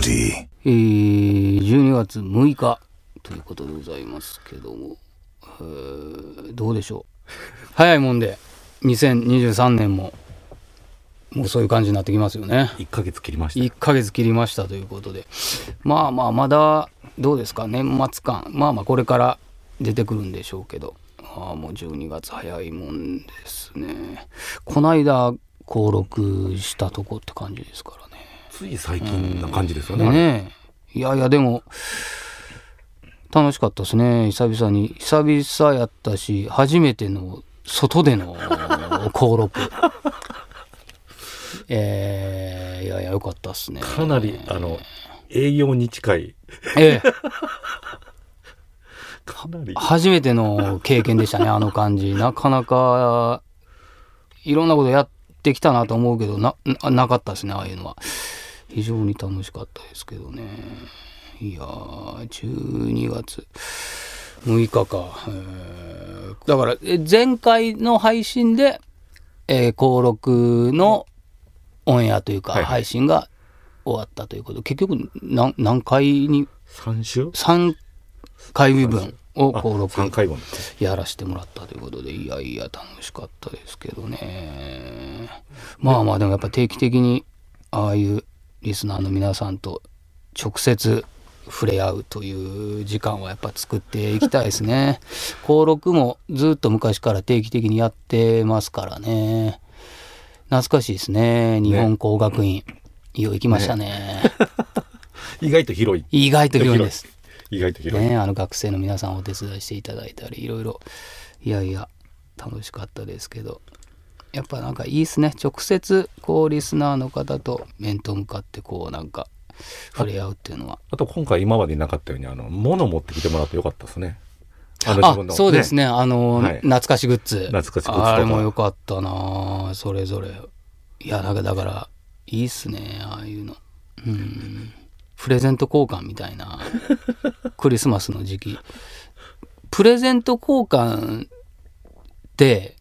Cody. えー、12月6日ということでございますけども、えーどうでしょう？早いもんで2023年ももうそういう感じになってきますよね。1ヶ月切りました。1ヶ月切りましたということで。まあまあまだどうですか？年末感。まあまあこれから出てくるんでしょうけど。ああもう12月早いもんですね。こないだ登録したとこって感じですからねつい最近な感じですよね。ねえ。いやいやでも楽しかったですね。久々に。久々やったし初めての外での 登録えー、いやいやよかったっすね。かなりあの営業に近い。ええ。かなり。初めての経験でしたね あの感じ。なかなかいろんなことやってきたなと思うけどなななかったですねああいうのは非常に楽しかったですけどね。いやー12月。6日か、えーだからえ前回の配信で、えー登録のオンエアというかはいはい。配信が終わったということ、結局何何回に？3週？3回分を登録。3回分。やらせてもらったということでいやいや楽しかったですけどね。まあまあでもやっぱ定期的にああいうリスナーの皆さんと直接触れ合うという時間はやっぱ作っていきたいですね。登録もずっと昔から定期的にやってますからね。懐かしいですね。日本工学院、いよ行きましたね。意外と広い。意外と広いです。意外と広い、ね、あの学生の皆さんお手伝いしていただいたりいろいろ。いやいや楽しかったですけどやっぱなんかいいですね。直接こうリスナーの方と面と向かってこうなんか触れ合うっていうのは。あと今回今までなかったようにあの物持ってきてもらってよかったですね。あのあそうですね。あの、はい。懐かしグッズ。懐かしグッズあれもよかったな。それぞれ。いやなんかだからいいっすね。ああいうの。うん。プレゼント交換みたいな。クリスマスの時期。プレゼント交換ってえ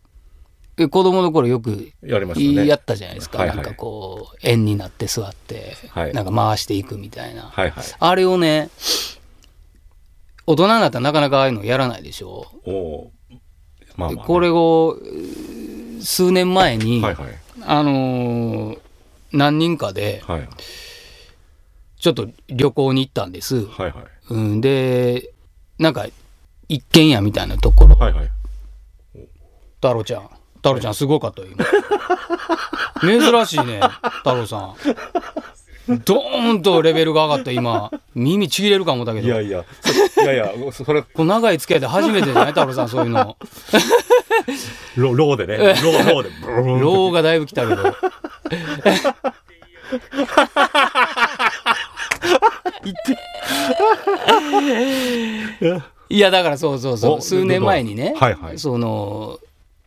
子供の頃よくやりましたね。やったじゃないですか、はいはい。なんかこう円になって座って、はい。なんか回していくみたいな、はいはい。あれをね大人になったらなかなかああいうのやらないでしょ。おまあまあね、これを数年前に、はいはい。あのー何人かではい。ちょっと旅行に行ったんです、はいはい。うん、でなんか一軒家みたいなところ、はいはい。太郎ちゃん太郎ちゃんすごかったよ今。珍しいね太郎さん。ドーンとレベルが上がった今耳ちぎれるか思ったけど。いやいやそいやいやそそれこう長い付き合いで初めてじゃない太郎さんそういうの。ロローでね。ローローで。ブルーンローがだいぶ来たけど。いやだからそうそうそう。お数年前にね、はいはい。その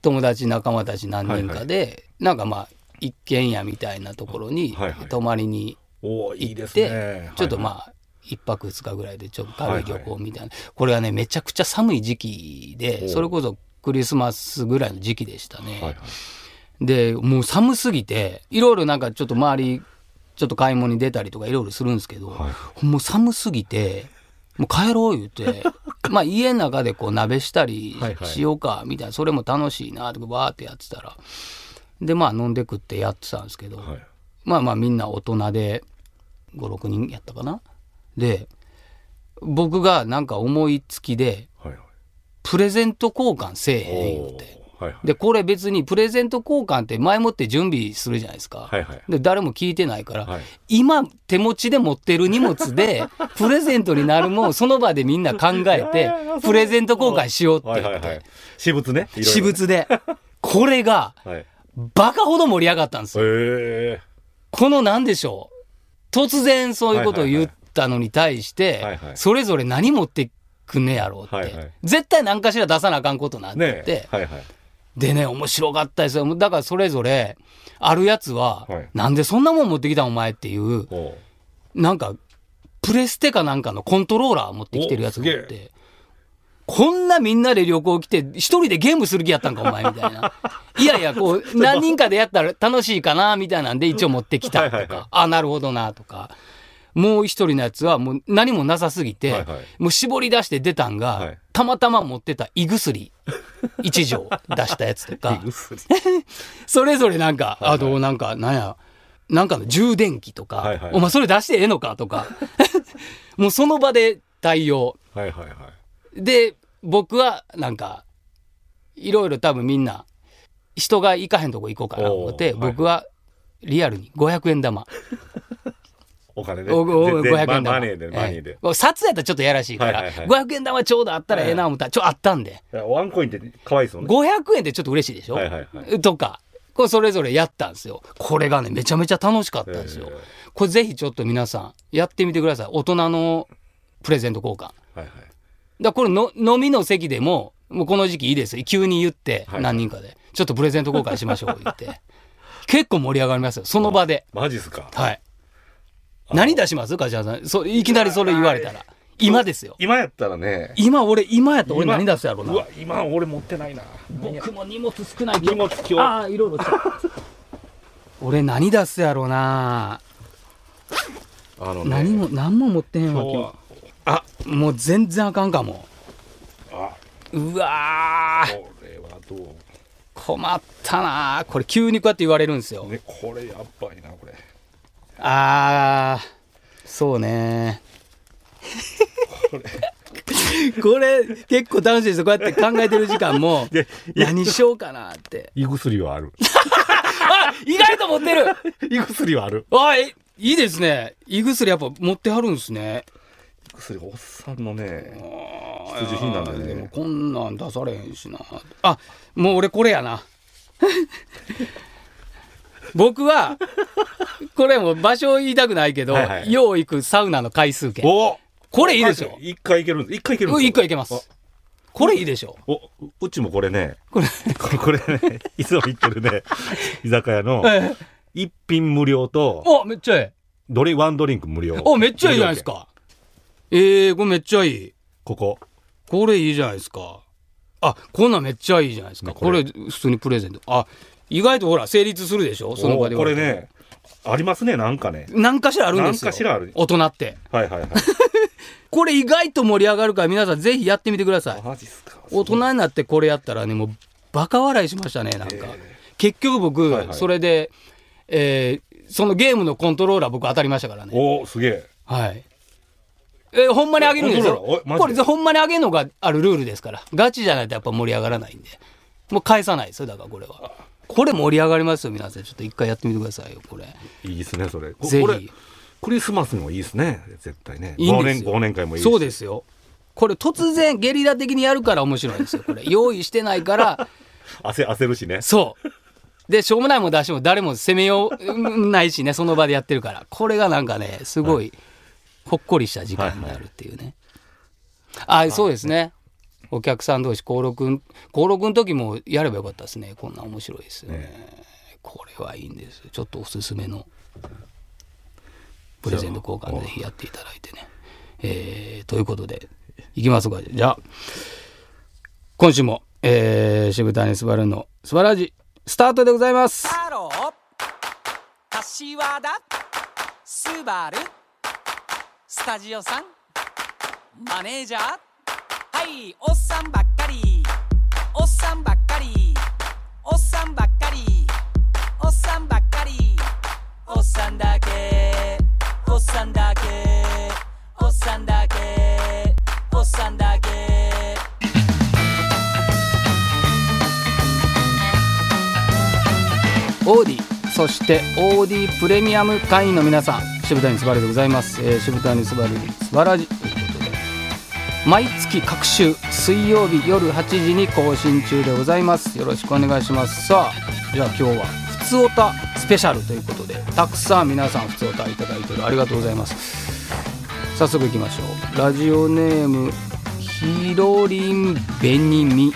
友達仲間たち何人かで、なんかまあ一軒家みたいなところにはいはい。泊まりにおおいいです行って、ねちょっとまああ一泊二日ぐらいでちょっと軽い旅行みたいな、これはねめちゃくちゃ寒い時期でおそれこそクリスマスぐらいの時期でしたね。はいはい。でもう寒すぎていろいろなんかちょっと周りちょっと買い物に出たりとかいろいろするんですけど、はい。もう寒すぎてもう帰ろう言うて まあ家の中でこう鍋したりはいはい。しようかみたいなそれも楽しいなとかバーってやってたら。でまあ飲んで食ってやってたんですけど、はい。まあまあみんな大人で56人やったかな。で僕がなんか思いつきではいはい。プレゼント交換せえへん言うて。はいはい。でこれ別にプレゼント交換って前もって準備するじゃないですか、はいはい。で誰も聞いてないから、はい。今手持ちで持ってる荷物で プレゼントになるもんその場でみんな考えてプレゼント交換しようって言って、はいはいはい。私物ね私物で。これがはい。バカほど盛り上がったんですよ。この何でしょう。突然そういうことを言ったのに対して、はいはいそれぞれ何持ってくんねやろうって、はいはい。絶対何かしら出さなあかんことになってねて、はいはいでね、面白かったですよ。だからそれぞれ、あるやつは、はいなんでそんなもん持ってきたんお前っていう、なんか、プレステかなんかのコントローラー持ってきてるやつがおって、こんなみんなで旅行来て、一人でゲームする気やったんか、お前みたいな。いやいや、こう、何人かでやったら楽しいかな、みたいなんで一応持ってきたとか、はいはいはいあ、なるほどな、とか。もう一人のやつはもう何もなさすぎて、はいはい。もう絞り出して出たんが、はい。たまたま持ってた胃薬 一錠出したやつとか。それぞれなんか、はいはい。あとなんかなんやなんかの充電器とか、はいはいお前それ出してええのかとか。もうその場で対応。はいはいはい。で僕はなんかいろいろ多分みんな人が行かへんとこ行こうかなと思って僕はリアルに500円玉お金で。おお全然500円玉。ママネーでマネーで。ええ札やったらちょっとやらしいから、はいはいはい500円玉ちょうどあったらええな思ったらちょあったんで。ワンコインって可愛いですもんね500円ってちょっと嬉しいでしょ、はいはいはとかこれそれぞれやったんですよ。これがねめちゃめちゃ楽しかったんですよ、えこれぜひちょっと皆さんやってみてください。大人のプレゼント交換。はいはい。らこれの飲みの席でももうこの時期いいです。よ急に言ってはい何人かで、ちょっとプレゼント交換しましょう言って。結構盛り上がりますよ。その場で。マジっすか。はい何出します？梶原さん。そいきなりそれ言われたら。今ですよ。今やったらね。今俺今やったら俺今何出すやろうなうわ今俺持ってないな。僕も荷物少ない荷物今日。ああいろいろ 俺何出すやろうな。あのね。何も何も持ってへんわ今日は。あもう全然あかんかも。あ。うわー。これはどう？困ったなこれ急にこうやって言われるんですよ、ねこれやばいなこれあー。そうね。これ。これ結構楽しいですよ。こうやって考えてる時間も でいや。何しようかなって。胃薬はある。あ意外と持ってる。胃薬はある。あえいいですね。胃薬やっぱ持ってはるんですね。胃薬おっさんのねあ必需品なんだよね。でもこんなん出されへんしな。あもう俺これやな僕はこれも場所言いたくないけど、はいはいよう行くサウナの回数券。お。これいいでしょ一回いけるんです。一回いけるんです一回いけます。これいいでしょ。おうちもこれね。これ。これねいつも行ってるね 居酒屋のええ。一品無料とおめっちゃいいドリワンドリンク無料。おめっちゃいいじゃないですか。えー、これめっちゃいい。ここ。これいいじゃないですか。あこんなんめっちゃいいじゃないですか。ねこれ。これ普通にプレゼント。あ意外とほら成立するでしょ？その場でおこれねありますねなんかね。何かしらあるんですよ。何かしらある。大人って。はいはいはい。これ意外と盛り上がるから皆さんぜひやってみてください。大人になってこれやったらねもうバカ笑いしましたねなんか、結局僕、はいはい。それで、えーそのゲームのコントローラー僕当たりましたからね。おおすげえ。はい。えーほんまにあげるんですよこれほんまにあげるのがあるルールですから。ガチじゃないとやっぱ盛り上がらないんで。もう返さないですよだからこれはこれ盛り上がりますよ皆さん。ちょっと一回やってみてくださいよこれ。いいですねそれ。こぜひ。これクリスマスにもいいですね絶対ね。いい忘年忘年会もいいし。そうですよ。これ突然ゲリラ的にやるから面白いんですよこれ。用意してないから。焦焦るしね。そう。でしょうもないもん出しても誰も責めようないしねその場でやってるから。これがなんかねすごいほっこりした時間になるっていうね、あそうですねお客さん同士登録登録の時もやればよかったですね。こんなん面白いですよね。これはいいんです。ちょっとおすすめの。プレゼント交換でぜひやっていただいてね。えーということでいきますか。じゃあ今週も、えー、渋谷すばるのスバラジスタートでございます。ハロー。柏田。スバル。スタジオさん。マネージャーはいおっさんばっかり。おっさんばっかり。おっさんばっかり。おっさんばっかり。おっさんだけ。おっさんだけ。おっさんだけ。おっさんだけ。オーディそしてオーディプレミアム会員の皆さん渋谷にすばるでございます、えー、渋谷にすばるすばらじ毎月各週水曜日夜8時に更新中でございます。よろしくお願いします。さあじゃあ今日はふつおたスペシャルということでたくさん皆さんふつおたいただいてるありがとうございます。早速いきましょう。ラジオネームひろりんべにみ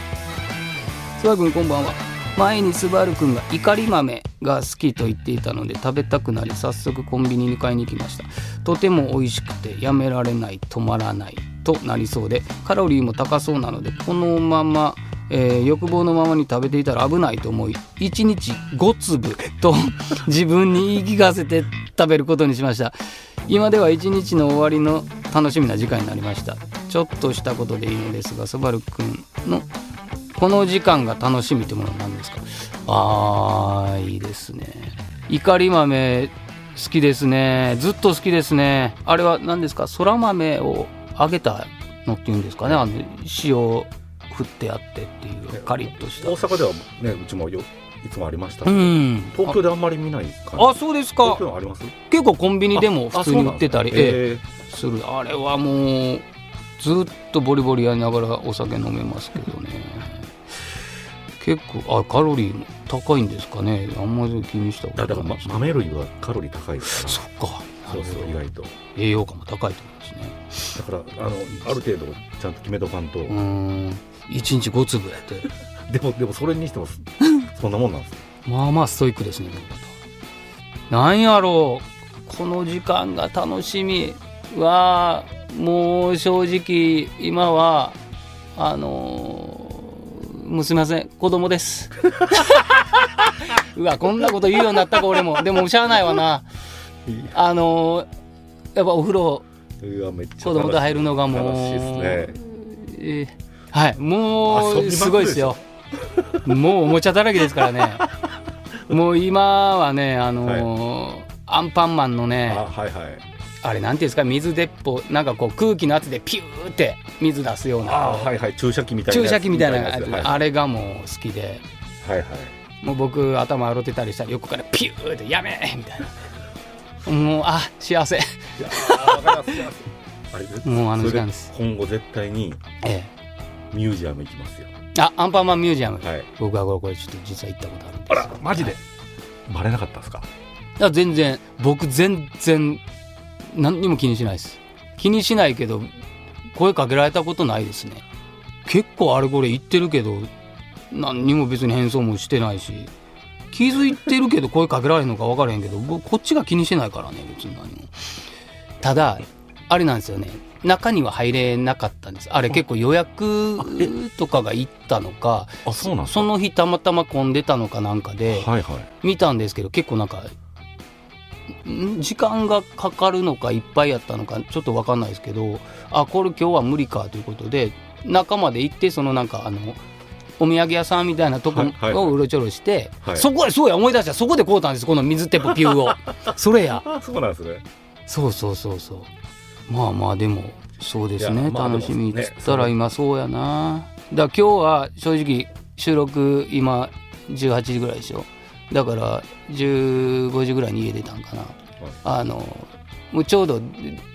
スバル君こんばんは。前にスバル君が怒り豆。が好きと言っていたので食べたくなり早速コンビニに買いに行きました。とても美味しくてやめられない止まらないとなりそうでカロリーも高そうなのでこのまま、えー欲望のままに食べていたら危ないと思い1日5粒と 自分に言い聞かせて食べることにしました。今では一日の終わりの楽しみな時間になりました。ちょっとしたことでいいのですがそばるくんのこの時間が楽しみってものは何ですか？あーいいですね。怒り豆好きですね。ずっと好きですね。あれは何ですか？そら豆を揚げたのっていうんですかね？あの塩振ってあってっていうカリッとした。大阪ではねうちもよいつもありましたけうど、ん。東京であんまり見ない感じ。あそうですか。東京あります？結構コンビニでも普通に売ってたりあそうなんええですする。あれはもうずっとボリボリやりながらお酒飲めますけどね結構あカロリーも高いんですかね。あんまり気にしたこえーだから、ま豆類はカロリー高いですそかっか。らそうそう意外と。栄養価も高いってことですね。だからあのある程度ちゃんと決めとかんと、うーん。1日5粒やって。でもでもそれにしても そんなもんなんです。よまあまあストイックですねなんやろう。この時間が楽しみ。はもう正直今はあのーもうすみません子供です。うわこんなこと言うようになったか俺も。でもしゃあないわな。あのーやっぱお風呂子供と入るのがもう楽しいですね。えーはい。もうすごいですよ。もうおもちゃだらけですからね。もう今はねあのーアンパンマンのねあはいはいあれなんていうんですか水鉄砲なんかこう空気の圧でピューって水出すようなあはいはい注射器みたいな注射器みたいなはいあれがもう好きで。はいはい。もう僕頭洗ってたりしたら横からピューってやめみたいな。もうあ幸せ。あれもうあの時間です。今後絶対にえミュージアム行きますよ。えあアンパンマンミュージアム、はい。僕はこれちょっと実は行ったことあるんです。あよらマジで？バレなかったですか？いや全然。僕全然何にも気にしないです。気にしないけど声かけられたことないですね。結構あれこれ言ってるけど何にも別に変装もしてないし。気づいてるけど声かけられるのか分からへんけど僕こっちが気にしてないからね別に何も。ただあれなんですよね。中には入れなかったんです。あれ結構予約とかが行ったのかあその日たまたま混んでたのかなんかで、見たんですけど結構なんかん時間がかかるのかいっぱいやったのかちょっと分かんないですけどあこれ今日は無理かということで中まで行ってそのなんかあのお土産屋さんみたいなとこはいはいはい。をうろちょろして、はい。そこでそうや思い出した。そこで買うたんですこの水鉄砲ピューを。それやあそうなんですね。そうそうそうそう。まあまあでもそうですね。まあ楽しみっつったら今そうやな。だから今日は正直収録今18時ぐらいでしょだから15時ぐらいに家出たんかな。あのもうちょうど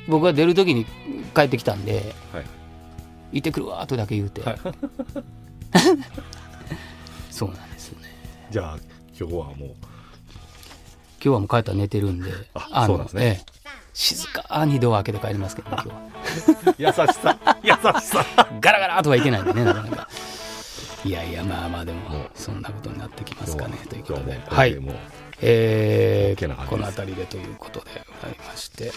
僕が出る時に帰ってきたんではい「行ってくるわ」とだけ言うて、はい。そうなんですよね。じゃあ今日はもう。今日はもう帰ったら寝てるんで あそうなんですね。ええ。静かにドア開けて帰りますけどね今日は。優しさ。優しさ。ガラガラとはいけないんでねなかなかいやいやまあまあでもそんなことになってきますかねということで。はい。えー、この辺りでということでございまして、えー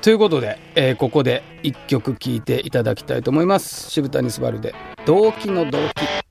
ということで、えーここで一曲聴いていただきたいと思います。渋谷昴で「動機の動機」「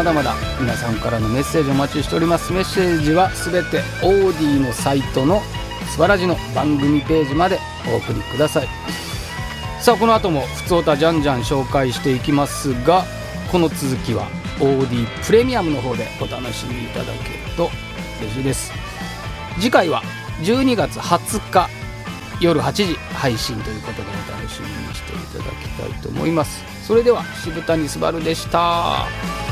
まだまだ皆さんからのメッセージお待ちしております。メッセージはすべてオーディのサイトのすばらじの番組ページまでお送りください。さあこの後もふつおたじゃんじゃん紹介していきますがこの続きはオーディプレミアムの方でお楽しみいただけると嬉しいです。次回は12月20日夜8時配信ということでお楽しみにしていただきたいと思います。それでは渋谷すばるでした。